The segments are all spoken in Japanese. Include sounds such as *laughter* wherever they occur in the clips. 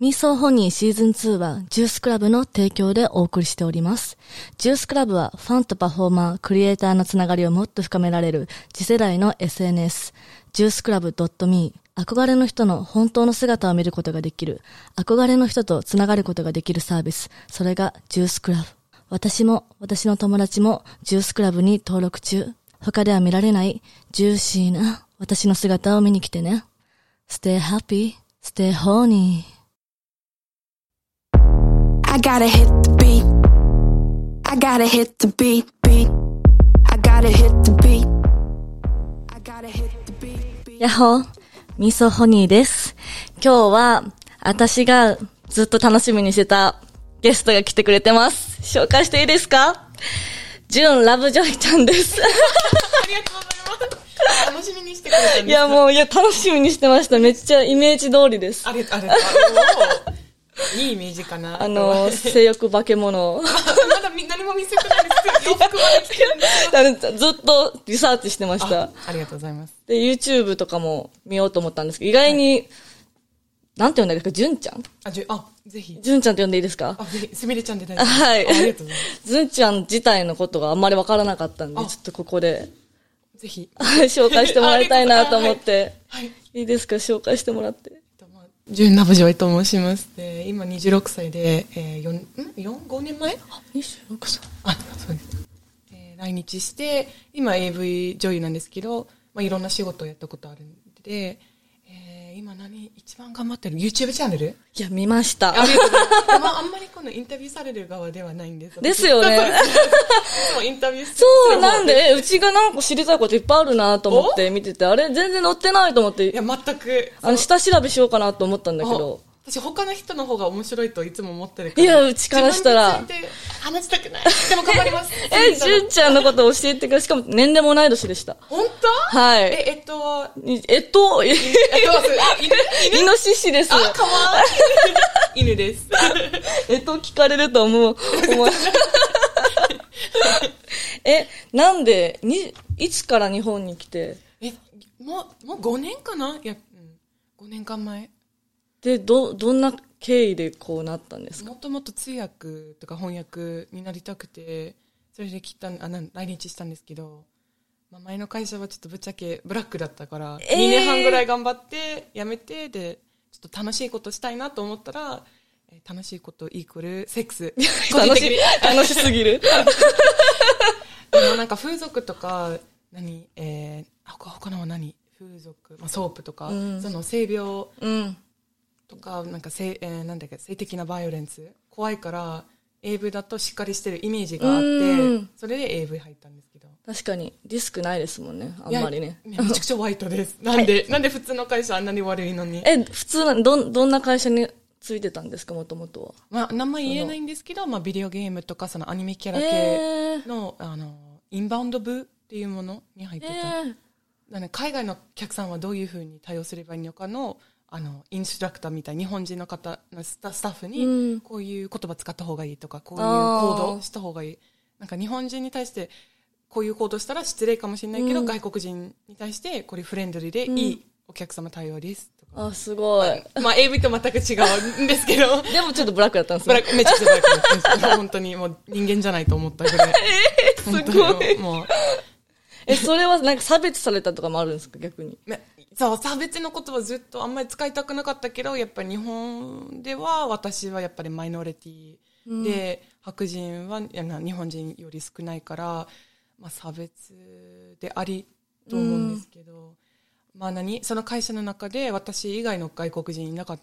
ミーソーホニーシーズン2はジュースクラブの提供でお送りしております。ジュースクラブはファンとパフォーマー、クリエイターのつながりをもっと深められる次世代の SNS、ジュースクラブ .me、憧れの人の本当の姿を見ることができる、憧れの人とつながることができるサービス、それがジュースクラブ。私も私の友達もジュースクラブに登録中。他では見られないジューシーな私の姿を見に来てね。Stay happy, stay horny. I gotta hit the beat. I gotta hit the beat, beat. I gotta hit the beat. I gotta hit the beat, beat. やっほー、ミソホニーです。今日は、私がずっと楽しみにしてたゲストが来てくれてます。紹介していいですかジュン・ラブジョイちゃんです。ありがとうございます。楽しみにしてくれたんですか？いや、もう、いや、楽しみにしてました。めっちゃイメージ通りです。あれ、あれ、あのいいイメージかな。あの、性欲化け物。*laughs* まだみ何も見せてないです。洋服まで着てるんです。あのずっとリサーチしてましたあ。ありがとうございます。で、YouTube とかも見ようと思ったんですけど、意外に、なんて呼んだんですか？ジュンちゃん？あ、じゅ、あ、ぜひ。ジュンちゃんって呼んでいいですか？あ、ぜひ、すみれちゃんで大丈夫です。*laughs* はい。あありがとうございます。ズンちゃん自体のことがあんまりわからなかったんで、あちょっとここでぜひ。紹介してもらいたいなと思って。はい。いいですか？紹介してもらって。ジュン・ラブジョイと申します。で、今26歳で、えー、4、ん ?4、5年前？26歳。あ、そうです。えー来日して、今 AV 女優なんですけど、まあ、いろんな仕事をやったことあるんで、えー今何、一番頑張ってる ?YouTube チャンネル？いや、見ました。ありがとうございます。まあ、あんまりこのインタビューされる側ではないんです。ですよねインタビューそう、なんで、えうちがなんか知りたいこといっぱいあるなと思って見てて、あれ全然載ってないと思ってい、や、全く。あの、下調べしようかなと思ったんだけど。あ私他の人の方が面白いといつも思ってるから。いやうちからしたら話したくない。でも頑張ります。*laughs* え、ジュンちゃんのこと教えてくれ。しかも年齢も同い年でした。本当？はいえ、えっと、いえっと、ええっと、犬イノシシです。あ、かわいい。犬です。えっと、聞かれると思う。え、なんで、に、いつから日本に来て、え、もう、もう5年かないや、うん、5年間前。で、ど、どんな経緯でこうなったんですか？もともと通訳とか翻訳になりたくて、それで来たん、あ、来日したんですけど、まあ、前の会社はちょっとぶっちゃけブラックだったから、えー2年半ぐらい頑張って、辞めて、で、ちょっと楽しいことしたいなと思ったら、えー楽しいことイコールセックス。*laughs* 楽しい、楽しすぎる。*laughs* でもなんか風俗とか、何、えー、あ他他のは何？風俗、まあ、ソープとか、うんその性病うん。とか、なんか性、えーなんだっけ、性的なバイオレンス怖いから、AV だとしっかりしてるイメージがあってうん、それで AV 入ったんですけど。確かに、リスクないですもんね。あんまりね。めちゃくちゃホワイトです。*laughs* なんで、なんで普通の会社あんなに悪いのに。え、普通な、どん、どんな会社についてたんですか、もともとは？まあ、名前言えないんですけど、まあ、ビデオゲームとか、そのアニメキャラ系えー、の、あの、インバウンド部っていうものに入ってた。えー、海外のお客さんはどういうふうに対応すればいいのかのあのインストラクターみたい日本人の方のスタッフに、うん。こういう言葉使った方がいいとかこういう行動した方がいい。なんか日本人に対してこういう行動したら失礼かもしれないけど、うん。外国人に対してこれフレンドリーでいいお客様対応ですとか、あ、すごい。*laughs* まあ AV と全く違うんですけど。*laughs* でもちょっとブラックだったんですね。ブラッ。クめちゃくちゃブラックです本当にもう人間じゃないと思ったぐらい。*laughs* すごい。もうえ、それはなんか差別されたとかもあるんですか、逆に。ねそう、差別の言葉ずっとあんまり使いたくなかったけど、やっぱり日本では私はやっぱりマイノリティで、白人はいやな日本人より少ないから、まあ差別でありと思うんですけど、まあ何？その会社の中で私以外の外国人いなかっ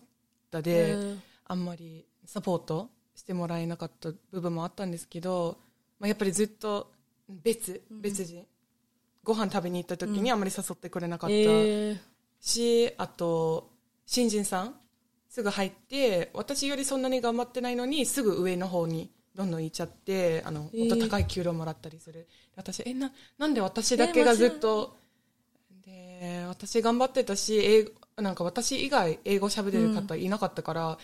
たへでー、あんまりサポートしてもらえなかった部分もあったんですけど、まあやっぱりずっと別、別人。ご飯食べに行った時にあんまり誘ってくれなかった。えー、し、あと、新人さんすぐ入って、私よりそんなに頑張ってないのに、すぐ上の方にどんどん行っちゃって、あの、えーもっと高い給料もらったりする。私、え、な、なんで私だけがずっと、で、私頑張ってたし、英語、なんか私以外英語喋れる方いなかったから、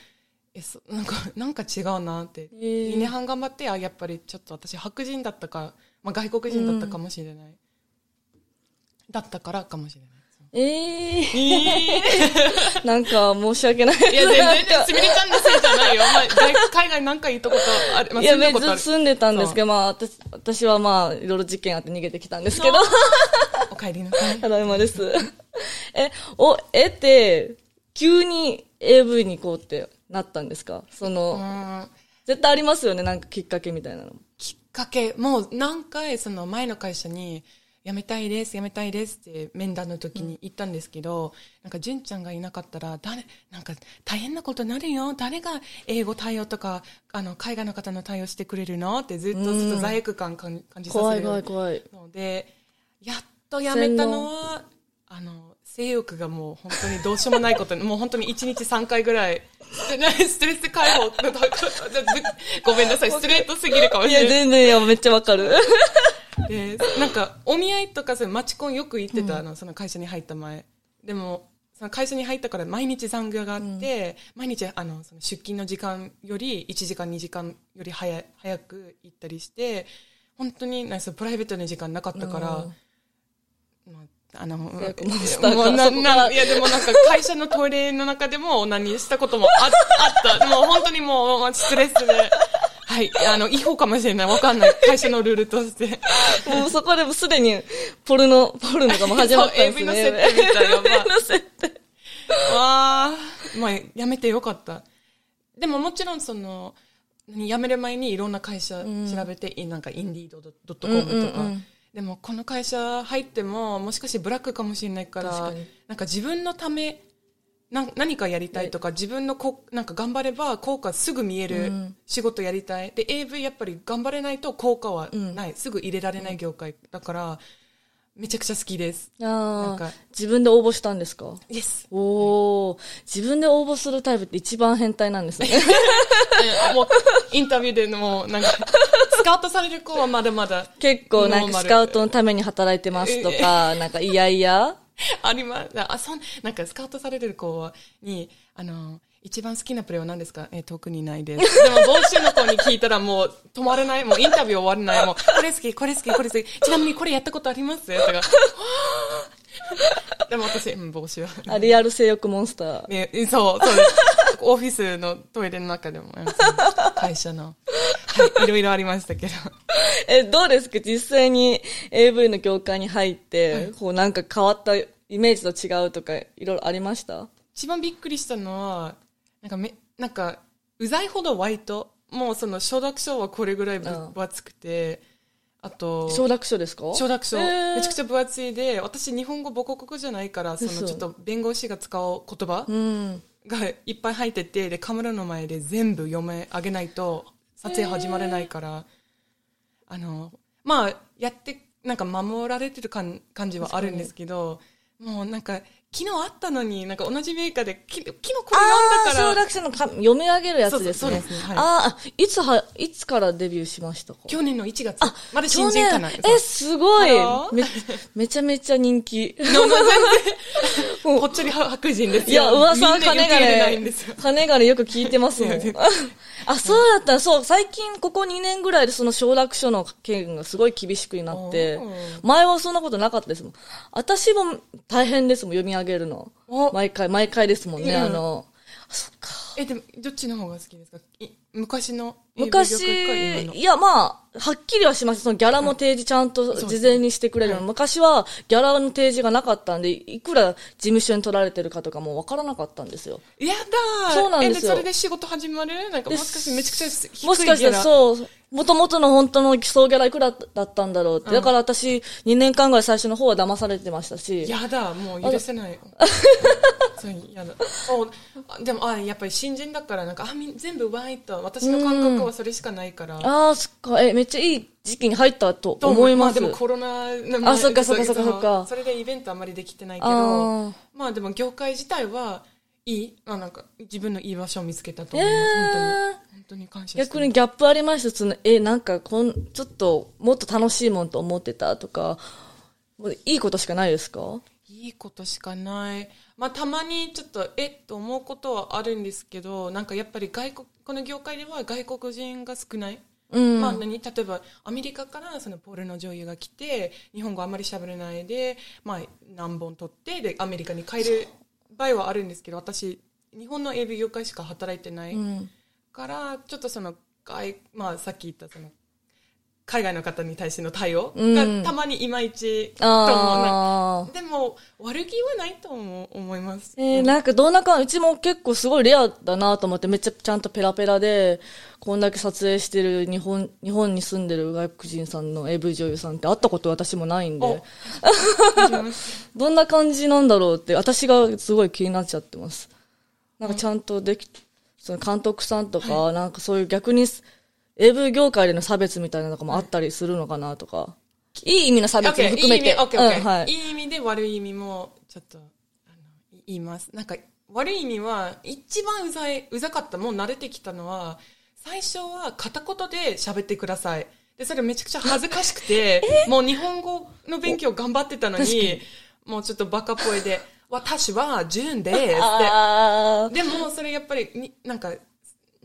え、そ、なんか、なんか違うなって。えー2年半頑張って、あ、やっぱりちょっと私白人だったか、まあ外国人だったかもしれない。だったからかもしれない。えええー、なんか申し訳ない。いや、全然、すみれちゃんのせいじゃないよ。まあ、外海外なんか行ったことある。まあ、いや、別に住んでたんですけど、まあ、私、私はまあ、いろいろ事件あって逃げてきたんですけど、*laughs* お帰りなさい。ただいまです。え、お、えって、急に AV に行こうってなったんですか？その、うん絶対ありますよね、なんかきっかけみたいなの。きっかけ、もう何回その前の会社に、辞めたいです、辞めたいですって面談の時に言ったんですけど、なんか純ちゃんがいなかったら、誰、なんか大変なことになるよ。誰が英語対応とか、あの、海外の方の対応してくれるのってずっとずっと罪悪感感感じさせ怖いる怖い怖い。ので、やっと辞めたのは、あの、性欲がもう本当にどうしようもないことに、*laughs* もう本当に1日3回ぐらい、*laughs* ストレス解放、ごめんなさい、*laughs* ストレートすぎるかもいや、しれない。全然、いや、めっちゃわかる。で、なんか、お見合いとか、そのマチコンよく行ってたの、その会社に入った前。でも、その会社に入ったから毎日残業があって、毎日、あの、その出勤の時間より1時間、2時間より早い早く行ったりして、本当に、なんかそのプライベートの時間なかったから、まああの、いやでもなんか会社のトイレの中でも何したこともああった。もう本当にもうまあストレスで。はい。あの、違法かもしれない。わかんない。会社のルールとして。もうそこでもうすでに、ポルノ、ポルノがもう始まったんですね。AV の設定みたいな *laughs* AV の設定。わあ、まあ、やめてよかった。でももちろんその、何辞める前にいろんな会社調べて、いなんかインディードドットコムとか、うんうんうんでもこの会社入ってももしかしてブラックかもしれないからなんか自分のためなん何かやりたいとか、自分のこなんか頑張れば効果すぐ見える仕事やりたい、で AV やっぱり頑張れないと効果はない、すぐ入れられない業界だからめちゃくちゃ好きです。あなんか。あ、自分で応募したんですか？イエスおお、自分で応募するタイプって一番変態なんですね。えもう、インタビューでもう、なんか、*laughs* スカウトされる子はまだまだ。結構なんかスカウトのために働いてますとか、なんかいやいや。*laughs* あります。あ、そん、なんかスカウトされてる子に、あの、一番好きなプレーは何ですか？えー特にないです。*laughs* でも、募集の子に聞いたらもう止まれない。もうインタビュー終わらない。もう、*laughs* これ好き、これ好き、これ好き。ちなみにこれやったことあります？とか。でも私、うん、帽子は。あリアル性欲モンスター。ね、そう、そうです。オフィスのトイレの中でも、会社の、はい、いろいろありましたけど。*laughs* え、どうですか？実際に AV の業界に入って、こうなんか変わったイメージと違うとか、いろいろありました？一番びっくりしたのは、なんかめ、なんか、うざいほどワイト。もうその承諾書はこれぐらい分厚くて、あと、承諾書ですか？承諾書、えー。めちゃくちゃ分厚いで、私日本語母国語じゃないから、その嘘。ちょっと弁護士が使う言葉うん。がいっぱい入ってて、で、カメラの前で全部読め上げないと、撮影始まれないから、あの、まあ、やって、なんか守られてる感感じはあるんですけど、もうなんか、昨日あったのに、なんか同じメーカーで、き昨日これあ読んだから、諾書のか読み上げるやつですね。そうですねはいああ、いつは、いつからデビューしましたか？去年の1月。まだ新人かな。え、すごいめめちゃめちゃ人気。そ *laughs* うもう全然、ぽっちゃり白人ですよ。いや、噂は金がね金がねよく聞いてますもん。あ、そうだった。そう、最近ここ2年ぐらいでその承諾書の件がすごい厳しくなって前はそんなことなかったですもん。私も大変ですもん、読み上げるの。お毎回、毎回ですもんね、うんあの、あそっか。え、でも、どっちの方が好きですか？い昔の昔、いや、まあ、はっきりはしました。そのギャラも提示ちゃんと事前にしてくれるの。昔はギャラの提示がなかったんで、いくら事務所に取られてるかとかもわからなかったんですよ。やだーそうなんですよえそれで仕事始まる？なんかもしかしてめちゃくちゃ低いギャラもしかしたらそう、もともとの本当の基礎ギャラいくらだったんだろうって。だから私、2年間ぐらい最初の方は騙されてましたし。やだ、もう許せない。*laughs* そう、やだ。でも、あ、やっぱり新人だから、なんか、あ、みん全部ワイト。私の感覚はそれしかないから。ああ、そっか。え、めっちゃいい時期に入ったと思います。あ、でもコロナの前あそっかそっかそっかそっかそれでイベントあんまりできてないけあどー、まあでも業界自体はいい、まあなんか自分のいい場所を見つけたと思います。えー本当に。本当に感謝逆にギャップありましたその、え、なんかこん、ちょっと、もっと楽しいもんと思ってたとか、いいことしかないですか？いいことしかない。まあ、たまにちょっと、えっと思うことはあるんですけど、なんかやっぱり外国、この業界では外国人が少ない。うんまあ何例えばアメリカからそのポルノ女優が来て日本語あんまり喋れないで、まあ、何本撮ってでアメリカに帰る場合はあるんですけど私日本の AV 業界しか働いてないうん。からちょっとその外、まあ、さっき言ったその海外の方に対しての対応うん。がたまにいまいちと思う。でも悪気はないと思います、えー、なんかどんな感じ、うちも結構すごいレアだなと思って、めっちゃちゃんとペラペラで、こんだけ撮影してる日本、日本に住んでる外国人さんの AV 女優さんって会ったこと私もないんお *laughs* で、どんな感じなんだろうって、私がすごい気になっちゃってます。なんかちゃんとでき、その監督さんとか、なんかそういう逆に AV 業界での差別みたいなのとかもあったりするのかなとか、いい意味の差別も含めて。いい意味 OK OK うんはい。いい意味で悪い意味もちょっとあの言いますなんか悪い意味は一番うざいうざかったもう慣れてきたのは最初は片言で喋ってください。でそれめちゃくちゃ恥ずかしくてもう日本語の勉強頑張ってたのにもうちょっとバカっぽいで「私はジュンです」って。でもそれやっぱりになんか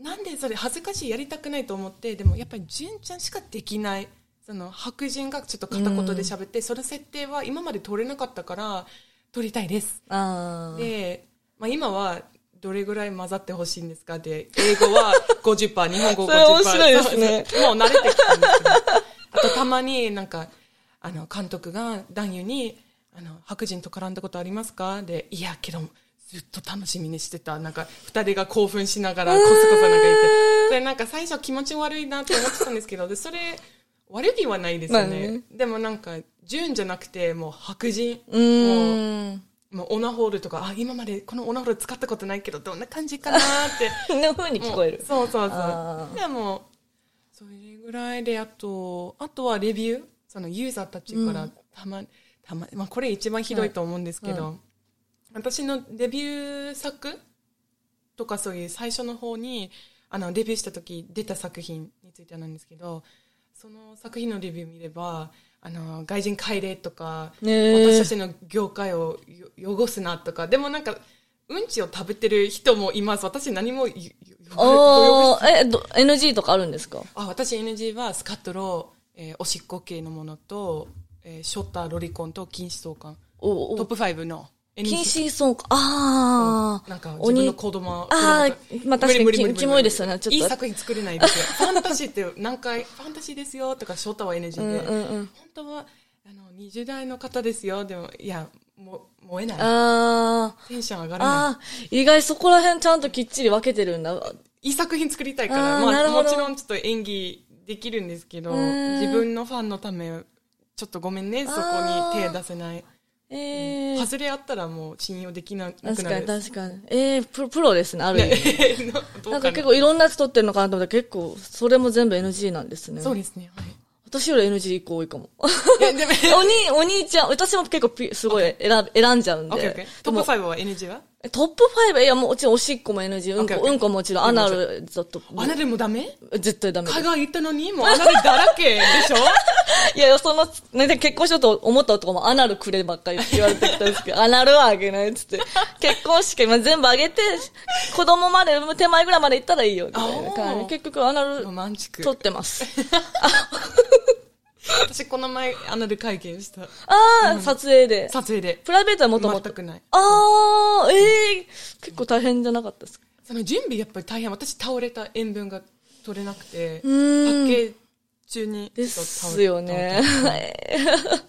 なんでそれ恥ずかしいやりたくないと思ってでもやっぱり純ちゃんしかできない。その白人がちょっと片言で喋って、その設定は今まで取れなかったから取りたいです。で、まあ、今はどれぐらい混ざってほしいんですかで英語は *laughs* 50%日本語50%それ面白いですね。もう慣れてきたんですけど。あとたまになんかあの監督が男優にあの白人と絡んだことありますか？でいやけどずっと楽しみにしてた。なんか二人が興奮しながらコソコソなんか言って。それなんか最初気持ち悪いなって思ってたんですけどでそれ悪気はないですよね,、まあね。でもなんか純じゃなくてもう白人。うーん。もうオナホールとかあ今までこのオナホール使ったことないけどどんな感じかなって。*laughs* の風に聞こえる。もう。そうそうそう。でもそれぐらいであとあとはレビュー。そのユーザーたちからたま,、たままあ、これ一番ひどいと思うんですけど、私のデビュー作とかそういう最初の方にあのデビューした時出た作品についてなんですけどその作品のレビュー見ればあの外人帰れとか、ねえ。私たちの業界をよ汚すなとかでもなんかうんちを食べてる人もいます。私何もよよよああ、え、ど NG とかあるんですか？あ私 NG はスカットロー、えーおしっこ系のものと、えーショッターロリコンと禁止相関。おお。トップ5の止そうか。ああ。なんか自分の子供あー子供まあ確かにキモいですよね。ちょっと。いい作品作れないですよ。*laughs* ファンタジーって何回ファンタジーですよとかショッターは NG で、うんうんうん。本当はあの20代の方ですよ。でもいやも燃えない。あテンション上があ。らない。ああ。意外そこら辺ちゃんときっちり分けてるんだ。いい作品作りたいからあーまあ、もちろんちょっと演技できるんですけどん。自分のファンのためちょっとごめんねそこに手出せないええ外れあったらもう信用できなくなる確かに確かに。ええプロプロですね、ある意味。ね *laughs* なんか結構いろんなやつ撮ってるのかなと思ったら結構、それも全部 NG なんですね。そうですね、はい私より NG 一個多いかも。いやでも *laughs* お兄、お兄ちゃん、私も結構ピすごい選べ選んじゃうんで。オッケーオッケートップ5は NG は？トップ5、いやもちろんおしっこも NG、うんこ、うんこもちろん、アナルずっと。アナルもダメ？絶対ダメ。です海。外行ったのにもうアナルだらけでしょ？*laughs* いや、その、ね、結婚しようと思った男もアナルくればっかりって言われてきたんですけど、*laughs* アナルはあげないっつって、結婚式今全部あげて、子供まで、手前ぐらいまで行ったらいいよ、みたいな感じ。結局アナル取ってます。*laughs* *laughs* 私この前アナル会見した。ああ、撮影で。撮影で。プライベートはもともと。全くない。ああ、ええ結構大変じゃなかったですか？その準備やっぱり大変。私倒れた塩分が取れなくてパーん。ッケージ中にでちょっと倒れすよね。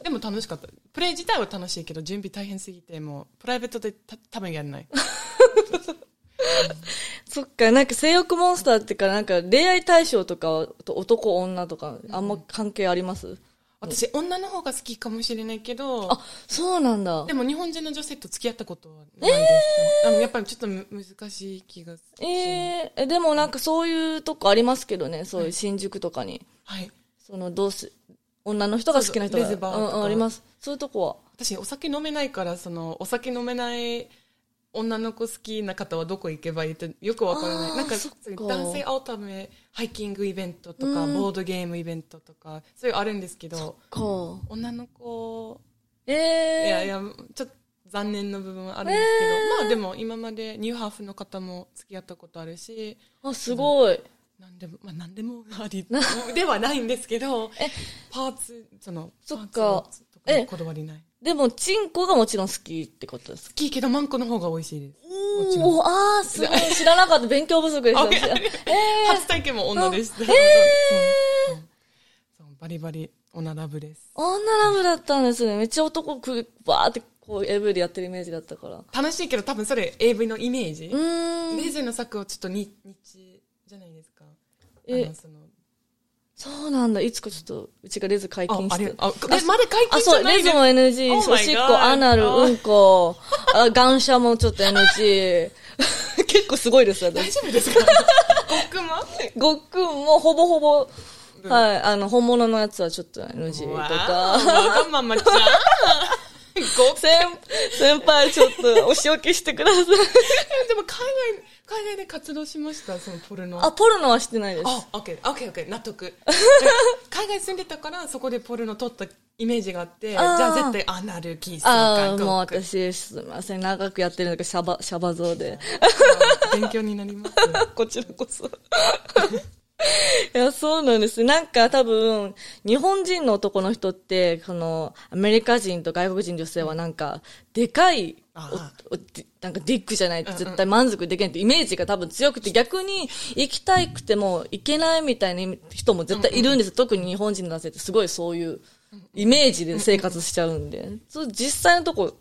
でも楽しかった。プレイ自体は楽しいけど準備大変すぎてもうプライベートでた多分やんない *laughs* そっか、なんか性欲モンスターってか、なんか恋愛対象とか、と男女とか、あんま関係あります、私女の方が好きかもしれないけどあ、そうなんだで。も日本人の女性と付き合ったことはないです、あのやっぱりちょっとむ難しい気がする、えー、えでもなんかそういうとこありますけどね、そういう新宿とかに。はいその、どうす、女の人が好きな人が。そうそうレズバーとかうんうん、あります？そういうとこは？私お酒飲めないからそのお酒飲めない女の子好きな方はどこ行けばいいってよくわからないなんか男性会うためハイキングイベントとか、ボードゲームイベントとかそういうのあるんですけどか。女の子えいえー。やいやちょっと残念な部分はあるんですけど、まあでも今までニューハーフの方も付き合ったことあるしあ、すごい。なんでも、まあ何でもあり *laughs* ではないんですけど、パーツ、その、そっかパーツとかえにこだわりない。でも、チンコがもちろん好きってことです好きけどマンコの方が美味しいです。おー、あー、すごい。知らなかった。勉強不足でした。*laughs* あえ初体験も女でした。えー *laughs* そうそうそうバリバリ女ラブです。ー、女ラブだったんですね。めっちゃ男く、バーってこう、AV でやってるイメージだったから。楽しいけど多分それ AV のイメージ？うーん。レーゼの作はちょっとに日じゃないですか。えあのそのそうなんだ。いつかちょっと、うちがレズ解あ禁して。あれあ、え、まだ解あ、禁じそう、ゃないですレズも NG、Oh おしっこ、アナル、あうんこ、あ、ガンシャもちょっと NG。*laughs* 結構すごいです、大私。丈夫ですか？ごっくんはごっくんもほぼほぼ、はい、あの、本物のやつはちょっと NG とわか。ーわがままちゃん。ご先、先輩ちょっとお仕置きしてください。*laughs* でも海外、海外で活動しました、そのポルノ。あ、ポルノはしてないです。あ、オッケー、オッケー、オッケー、納得。*laughs* 海外住んでたから、そこでポルノ撮ったイメージがあって、じゃあ絶対アナル、キス、ああ、もう私、すみません。長くやってるのがシャバ、シャバ像で。勉強になります。*laughs* こちらこそ。*laughs* いや、そうなんです。なんか多分、日本人の男の人って、この、アメリカ人と外国人女性はなんか、でかい、なんかディックじゃないと絶対満足できないってイメージが多分強くて、逆に行きたくても行けないみたいな人も絶対いるんです。特に日本人の男性ってすごいそういうイメージで生活しちゃうんで。そう実際のとこ、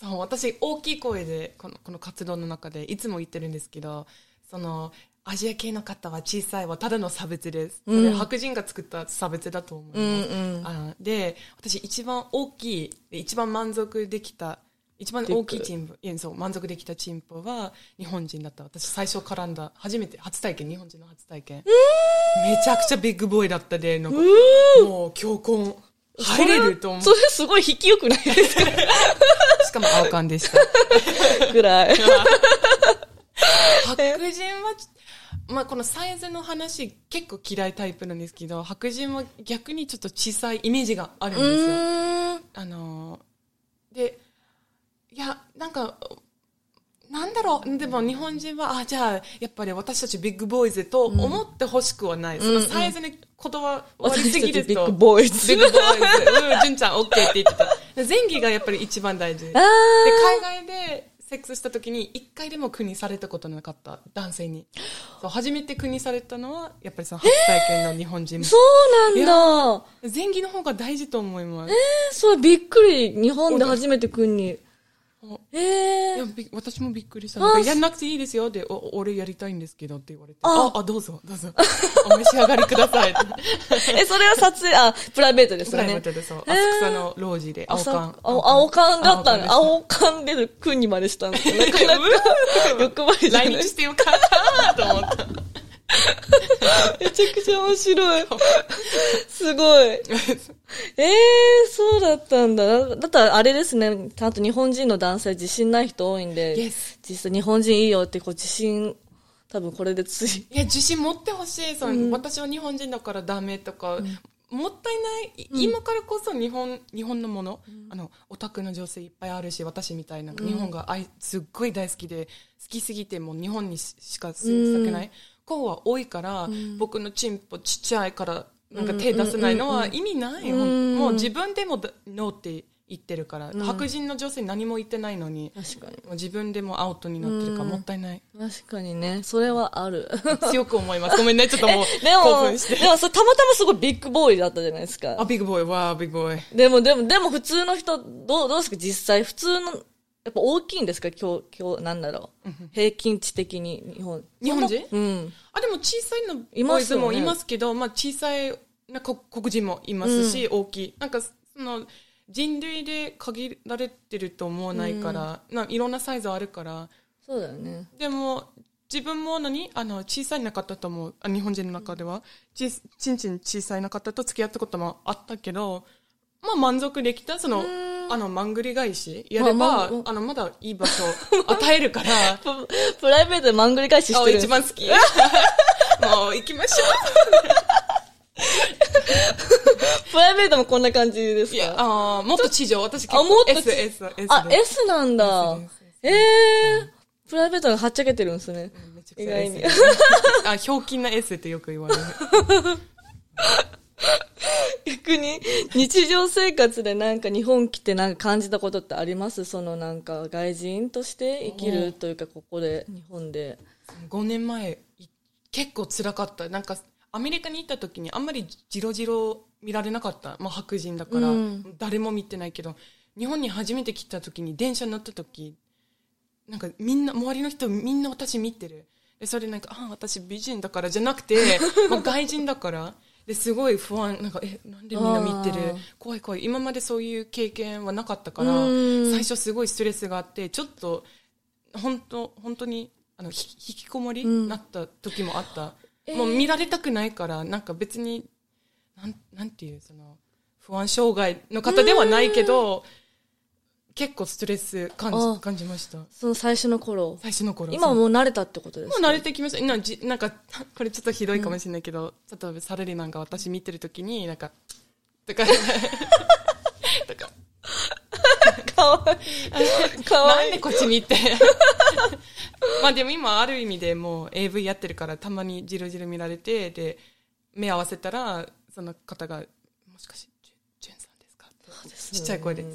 そう、私、大きい声で、この、この活動の中で、いつも言ってるんですけど、その、アジア系の方は小さいはただの差別です。それ白人が作った差別だと思います。うんうんあで、私一番大きい、で一番満足できた、一番大きいチンポ、いや、そう、満足できたチンポは日本人だった。私最初絡んだ、初めて、初体験、日本人の初体験。めちゃくちゃビッグボーイだったで、なんか、もう強婚、入れると思う。それすごい引きよくないですか？しかも青缶でした。*laughs* ぐらい。白人は、まあ、このサイズの話結構嫌いタイプなんですけど、白人は逆にちょっと小さいイメージがあるんうですよ。あのーで、いや、なんか、なんだろう、でも日本人は、あ、じゃあ、やっぱり私たちビッグボーイズと思ってほしくはない。そのサイズにこだわりすぎると。ビッグボーイズビッグボーイズ。うん、純ちゃん OK って言ってた。で *laughs* 前儀がやっぱり一番大事。で、海外でセックスした時に一回でも国されたことなかった男性に。そう、初めて国されたのは、やっぱりその初体験の日本人。そうなんだ。前儀の方が大事と思います。えー、そう、びっくり。日本で初めて君に。おえー、私もびっくりした。やんなくていいですよで、お俺やりたいんですけどって言われて。ああ、あ、どうぞ、どうぞ。お召し上がりください。*laughs* え、それは撮影、あ、プライベートですプよね。ライベートでそう。えー浅草のロージで、青朝缶。青青缶だったね。青青缶で君にまでしたんですよ。なかなか *laughs* 欲張りじゃない？来日してよかったと思った。*laughs* めちゃくちゃ面白い。すごい。ええー、だったんだ。だったらあれですね。ちゃんと日本人の男性自信ない人多いんで、Yes 実際日本人いいよってこう自信、多分これでつい。いや、自信持ってほしい。その、私は日本人だからダメとか、もったいない、い今からこそ日本、日本のもの、あの、オタクの女性いっぱいあるし、私みたいな、日本が愛すっごい大好きで、好きすぎてもう日本にししか住みたくない子は多いから、僕のチンポちっちゃいから、なんか手出せないのは意味ない。ほんもう自分でもだノーって言ってるから、白人の女性に何も言ってないのに、確かに。もう自分でもアウトになってるからもったいない。確かにね。それはある。*laughs* 強く思います。ごめんね、ちょっともう *laughs* で興も、奮して。でもそれたまたますごいビッグボーイだったじゃないですかあ、。ビッグボーイ、わあ、ビッグボーイ。でも、でも、でも普通の人、どう、どうですか？実際、普通の、やっぱ大きいんですか？今日、今日、なんだろう。平均値的に、日本。日本人？うん。あ、でも小さいの、いますもいますけど、まあ小さいな黒黒人もいますし、大きい。なんか、その、人類で限られてると思わないから、ないろんなサイズあるから、そうだよね。でも、自分も何あの、小さいな方とも、あ日本人の中では、ち、ちんちん小さいな方と付き合ったこともあったけど、まあ満足できた、その、あの、まんぐり返しやれば、まあまああの、まだいい場所 *laughs* 与えるから、プ *laughs* プライベートでマングリ返ししあてる。一番好き。*laughs* もう行きましょプライベートもこんな感じですう。いや、かあーもっと地上。私結構 S、S、S あ、で S なんだ。ええー。プライベートがはっちゃけてるんですね。意外にあ、ひょうきんな S ってよく言われる。*laughs* 逆に、日常生活でなんか日本来てなんか感じたことってあります？そのなんか外人として生きるというか、ここで、日本で。5年前、い結構辛かった。なんか、アメリカに行った時にあんまりジロジロ見られなかった。まあ白人だから、うん誰も見てないけど、日本に初めて来た時に電車に乗った時、なんかみんな、周りの人みんな私見てる。で、それなんか、あ、私美人だからじゃなくて、*laughs* もう外人だから。で、すごい不安、なんか、え、なんでみんな見てる？怖い怖い。今までそういう経験はなかったから、うん。最初すごいストレスがあって、ちょっと、本当本当に、あの、ひ引きこもりになった時もあった。もう見られたくないから、なんか別に、なん、なんていう、その、不安障害の方ではないけど、結構ストレス感あじ感じました。その最初の頃。最初の頃。今はもう慣れたってことですか？もう慣れてきました。なじなんか、これちょっとひどいかもしれないけど、例えばサラリーマンが私見てるときに、なんか、とか、*laughs* とか、かわいい。かわいい。なんでこっち見て？まあでも今ある意味でもう AV やってるからたまにじろじろ見られて、で、目合わせたら、その方が、もしかして、ジュジュンさんですか？ってちっちゃい声で、はい、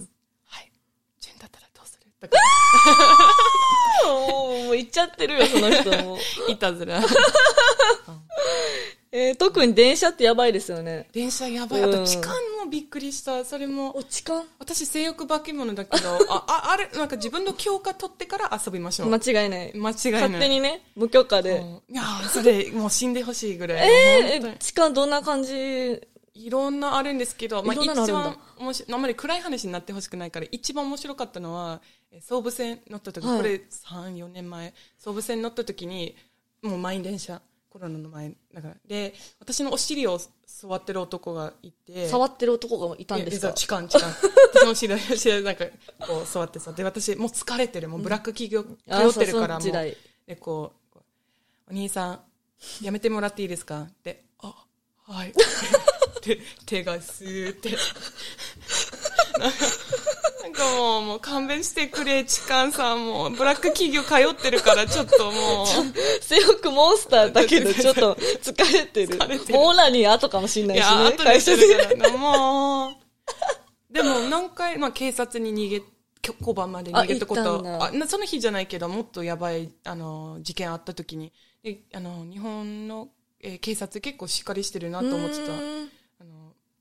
ジュンだったらどうするとか、もう、もう言っちゃってるよ、その人も。*laughs* いたずら。*laughs* えー特に電車ってやばいですよね。電車やばい。あと痴漢もびっくりした。それも、お、痴漢？私性欲化け物だけど、あ、あ、あれ、なんか自分の許可取ってから遊びましょう。間違いない。間違いない。勝手にね、無許可で。うんいやーそれ、もう死んでほしいぐらい。えー、痴漢どんな感じいろんなあるんですけど、まあ、いろん一番面白い、あんまり暗い話になってほしくないから、一番面白かったのは、え総武線乗った時、はいこれ3、4年前、総武線乗った時に、もう満員電車、コロナの前、だから。で、私のお尻を触ってる男がいて、触ってる男がいたんですか？痴漢、痴漢。私も知らない、知らなんか、こう、座ってさ。で、私、もう疲れてる。もうブラック企業、あ通ってるから、もう。そうその時代で、こう、お兄さん、やめてもらっていいですか？で、あ、はい。*laughs* で、手がスーって。なんかもう、もう勘弁してくれ、痴漢さんも。ブラック企業通ってるから、ちょっともう。性欲モンスターだけど、ちょっと疲れてる。疲れてるもうオナニー後かもしんないしね。後で会社で。もう。でも、何回、まあ、警察に逃げ、交番まで逃げたことあその日じゃないけど、もっとやばい、あの、事件あった時に、であの、日本の、えー警察結構しっかりしてるなと思ってた。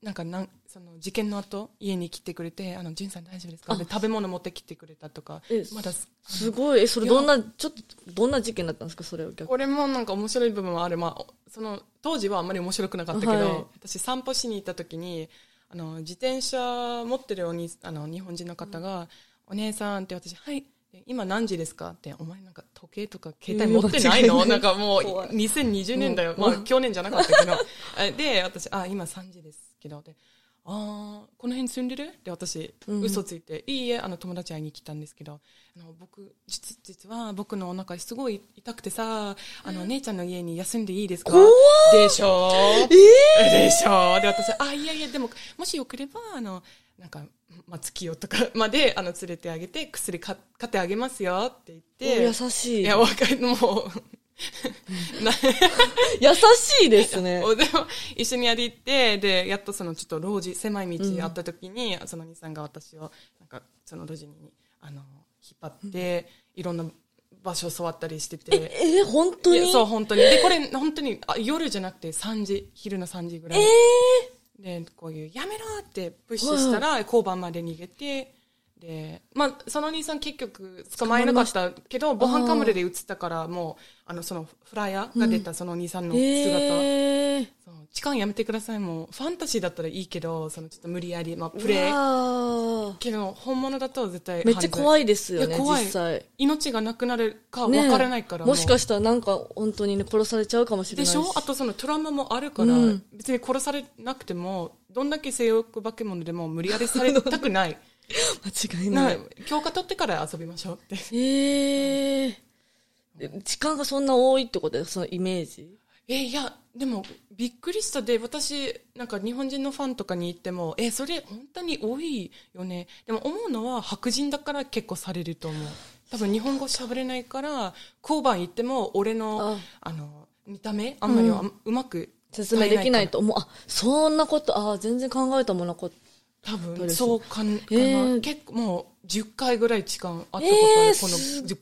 なんかなん、その事件の後、家に来てくれて、あの、ジュンさん大丈夫ですか？で食べ物持ってきてくれたとか。え、まだす、すごい。え、それどんな、ちょっと、どんな事件だったんですか？それを逆これもなんか面白い部分はある。まあ、その、当時はあんまり面白くなかったけど、はい。私散歩しに行った時に、あの、自転車持ってるおに、あの、日本人の方が、お姉さんって私、はい、で今何時ですかって、お前なんか時計とか携帯持ってないの、うんなんかもう、怖い。2020年だよ。うん。まあ、去年じゃなかったけど。*laughs* えで、私、あ、今3時ですけど、で、ああ、この辺住んでる？で、私、うん。嘘ついて、いいえ、あの、友達会いに来たんですけど、あの、僕、実、実は僕のお腹すごい痛くてさ、あの、姉ちゃんの家に休んでいいですか？怖でしょ？でしょ？で、私、あ、いやいや、でも、もしよければ、あの、なんか、まあ、月夜とか *laughs* まで、あの、連れてあげて、薬か買ってあげますよって言って。優しい。いや、わかる、もう、な *laughs* 優しいですね。おでも、一緒に歩いて、で、やっとそのちょっと路地、狭い道あった時に、その兄さんが私を、なんか、その路地に、あの、引っ張って、いろんな場所を触ったりしてて。え、え本当に？いやそう、本当に。で、これ、本当に、あ夜じゃなくて3時、昼の3時ぐらい。で、こういう、やめろってプッシュしたら、交番まで逃げて、で、まあ、その兄さん結局捕まえなかったけど、防犯カメラで映ったから、もう、あの、そのフライヤーが出たその兄さんの姿。えーそう痴漢やめてください、もう。ファンタジーだったらいいけど、そのちょっと無理やり、まあ、プレイ。わけど、本物だと絶対ーめっちゃ怖い。いですよね、怖い実際。命がなくなるかね分からないから、もしかししたらなんか本当にね、殺されちゃうかもしれないでしょ？あとそのトラウマもあるから、うん別に殺されなくても、どんだけ性欲化け物でも無理やりされたくない。*laughs* *laughs* 間違いな。ない強化取ってから遊びましょうって。え *laughs* えー。時間がそんな多いってこと？ですそのイメージ？え、いや、でも、びっくりしたで、私、なんか日本人のファンとかに言っても、え、それ本当に多いよね。でも思うのは白人だから結構されると思う。多分日本語喋れないから、交番行っても俺の、あの、見た目、あんまりうまく説明できないと。と思う。あ、そんなこと、あ、全然考えたもんなこと。多分、そうかな、えー結構もう10回ぐらい時間あったことある、えーこの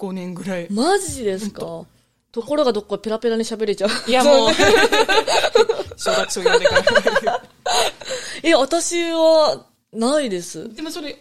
15年ぐらい。マジですか？ところがどっかペラペラに喋れちゃう。いやもう、小学校読んでから。え、私は、ないです。でもそれ、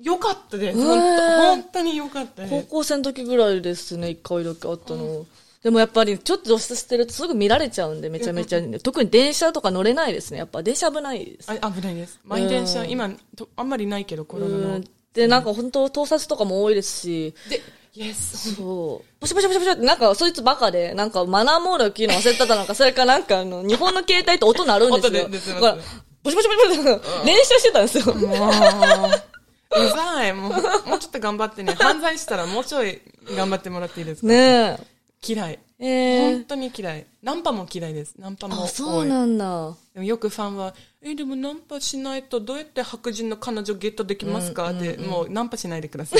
良かったです。へー本当本当に良かった高です。校生の時ぐらいですね、一回だけあったの。でもやっぱりちょっと露出してるとすぐ見られちゃうんで、めちゃめちゃ、特に電車とか乗れないですね。やっぱ電車危ないです。あ危ないです。満員電車、今と、あんまりないけど、コロナのうん。で、なんか本当盗撮とかも多いですし、で、イエス。そう。ポシポシポシポシって、なんかそいつバカで、なんかマナーモードを切るの忘れてたのか、それかなんかあの、*laughs* 日本の携帯って音鳴るんですよ。音で出てますだからポシポシポシポシ練習してたんですよ。もう、うざい。もう、もうちょっと頑張ってね。犯罪したらもうちょい頑張ってもらっていいですかね嫌い。え。え本ー。当に嫌い。ナンパも嫌いです。ナンパも。そうなんだ。でもよくファンは、え、でもナンパしないとどうやって白人の彼女ゲットできますか？って、もうナンパしないでくださ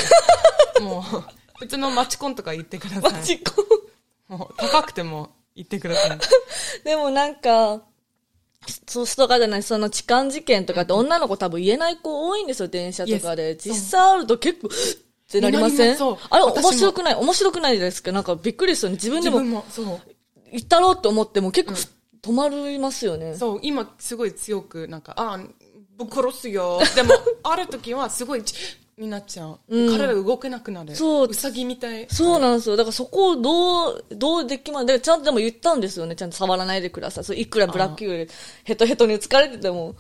い。もう、普通のマチコンとか言ってください。マジか。もう高くても言ってください。*laughs* でもなんか、そうストかじゃない、その痴漢事件とかって女の子多分言えない子多いんですよ、電車とかで。実際あると結構、ってなりません？あれ、面白くない？面白くないですか？なんかびっくりするね。自分でも自分も、そう。行ったろうと思っても結構、止まりますよね。そう、今すごい強く、なんか、あ、ぶっ殺すよ。でも、*laughs* ある時はすごい、になっちゃう。体動けなくなる。そううさぎみたい。そうなんですよ。だからそこをどう、どうできまで、ちゃんとでも言ったんですよね。ちゃんと触らないでください。そういくらブラック企業でヘトヘトに疲れてても。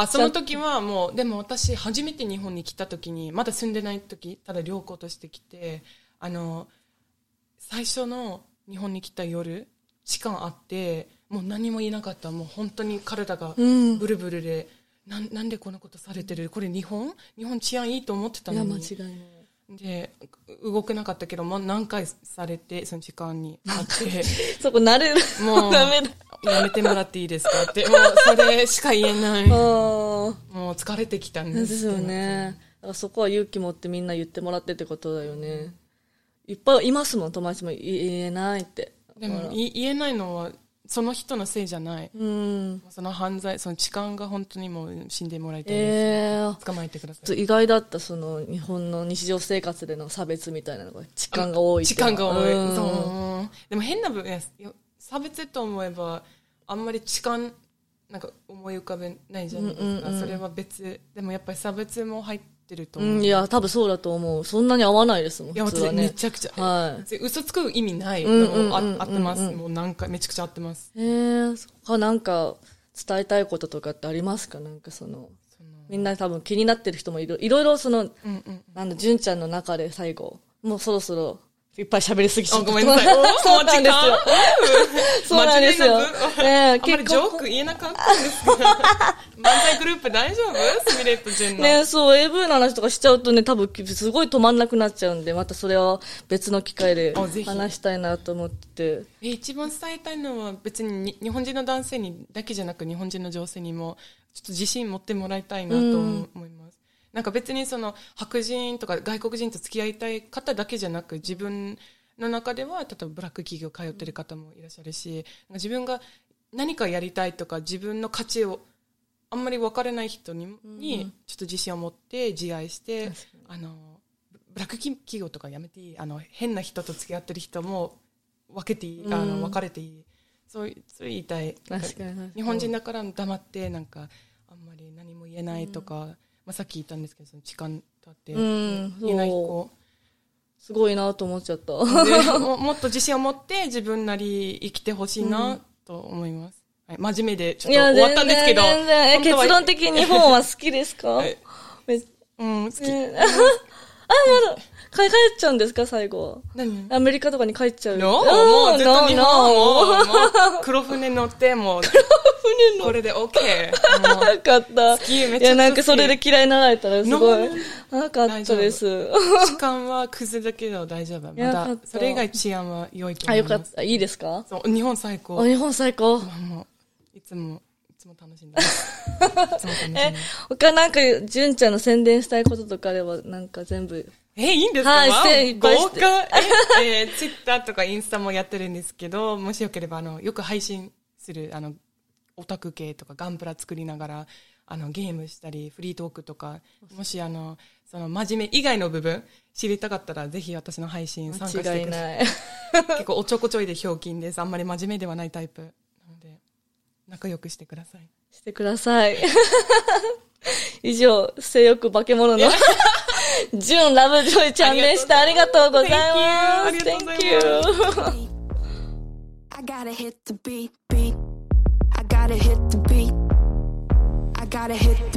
あ、その時はもう、でも私、初めて日本に来た時に、まだ住んでない時、ただ旅行として来て、あの、最初の日本に来た夜、時間あって、もう何も言えなかった。もう本当に体がブルブルで、なんなんでこんなことされてる？これ日本？日本治安いいと思ってたいや、のに。間違いない。で、動けなかったけど、もう何回されて、その時間にあって、*laughs* そこ慣れる。もう、ダメだ。やめてもらっていいですかって、もうそれしか言えない。*laughs* あもう疲れてきたんあ。で。ですすよね。だからそこは勇気持ってみんな言ってもらってってことだよね。いっぱいいますもん、友達も言えないって。でも、い言えないのは、その人のせいじゃない。うん。その犯罪、その痴漢が本当にもう死んでもらいたい。ええ捕まえてください。意外だった、その、日本の日常生活での差別みたいなのが、痴漢が多い痴漢が多い。うんそう。でも変な部分、差別と思えば、あんまり痴漢、なんか思い浮かべないじゃないですか。それは別。でもやっぱり差別も入ってると思う。うん、いや、多分そうだと思う。そんなに合わないですもん、いや、ね。めちゃくちゃ、はい。嘘つく意味ない。んうんうんうんもうあ合ってます？もう何回、めちゃくちゃ合ってます。えー、そこはなんか、伝えたいこととかってありますか？なんかその、みんな多分気になってる人もいる。いろいろその、うんうん。なんだ、純ちゃんの中で最後、もうそろそろ、いっぱい喋りすぎちゃあ、った。ごめんなさい。*laughs* おそうなんですよ。そうなんですよ真面目な部。ええあんまりジョーク言えなかったんですけど。漫才グループ大丈夫？*laughs* スミレットジェンの。ねそう、AV の話とかしちゃうとね、多分すごい止まんなくなっちゃうんで、またそれは別の機会で話したいなと思って。え一番伝えたいのは別にに日本人の男性にだけじゃなく日本人の女性にもちょっと自信持ってもらいたいなと思います。なんか別にその白人とか外国人と付き合いたい方だけじゃなく自分の中では例えばブラック企業通ってる方もいらっしゃるし自分が何かやりたいとか自分の価値をあんまり分からない人に,、にちょっと自信を持って自愛してあのブラック企業とかやめていいあの変な人と付き合ってる人も分けていい、あの別れていい。そういそれ言いたい。日本人だから黙ってなんかあんまり何も言えないとか、まあ、さっき言ったんですけどその時間経ってん言えないそう。子すごいなと思っちゃった。でも *laughs* もっと自信を持って自分なり生きてほしいなと思います、はい、真面目でちょっと終わったんですけど全然結論的に日本は好きですか？はい。めうん好き、ね。*laughs* あ、まだ、帰っちゃうんですか最後。何？アメリカとかに帰っちゃう。No, うんもうずっ日本を、黒船乗って、もう、*laughs* これで OK。よ *laughs* かった。きめっちゃいや、なんかそれで嫌いになられたらすごい。なかったです。時間はクズだけど大丈夫。まだそれ以外治安は良いとあ、思います。よかった。いいですか？そう、日本最高。あ日本最高。もう、いつも、いつも楽しんでます。え他なんか、純ちゃんの宣伝したいこととかあれば、なんか全部？え、いいんですか？はい豪華。え、えー、ツイッターとかインスタもやってるんですけど、もしよければ、あの、よく配信する、あの、オタク系とかガンプラ作りながら、あの、ゲームしたり、フリートークとか、もしあの、その真面目以外の部分知りたかったら、ぜひ私の配信参加してください。間違いない。*laughs* 結構おちょこちょいでひょうきんです。あんまり真面目ではないタイプ。なので、仲良くしてください。してください。*laughs* 以上、性欲化け物の、*laughs* 純ラブジョイちゃんでした。ありがとうございます。Thank you ありがとうござい Thank you. I gotta hit the beat, beat. Gotta hit the beat. I gotta hit.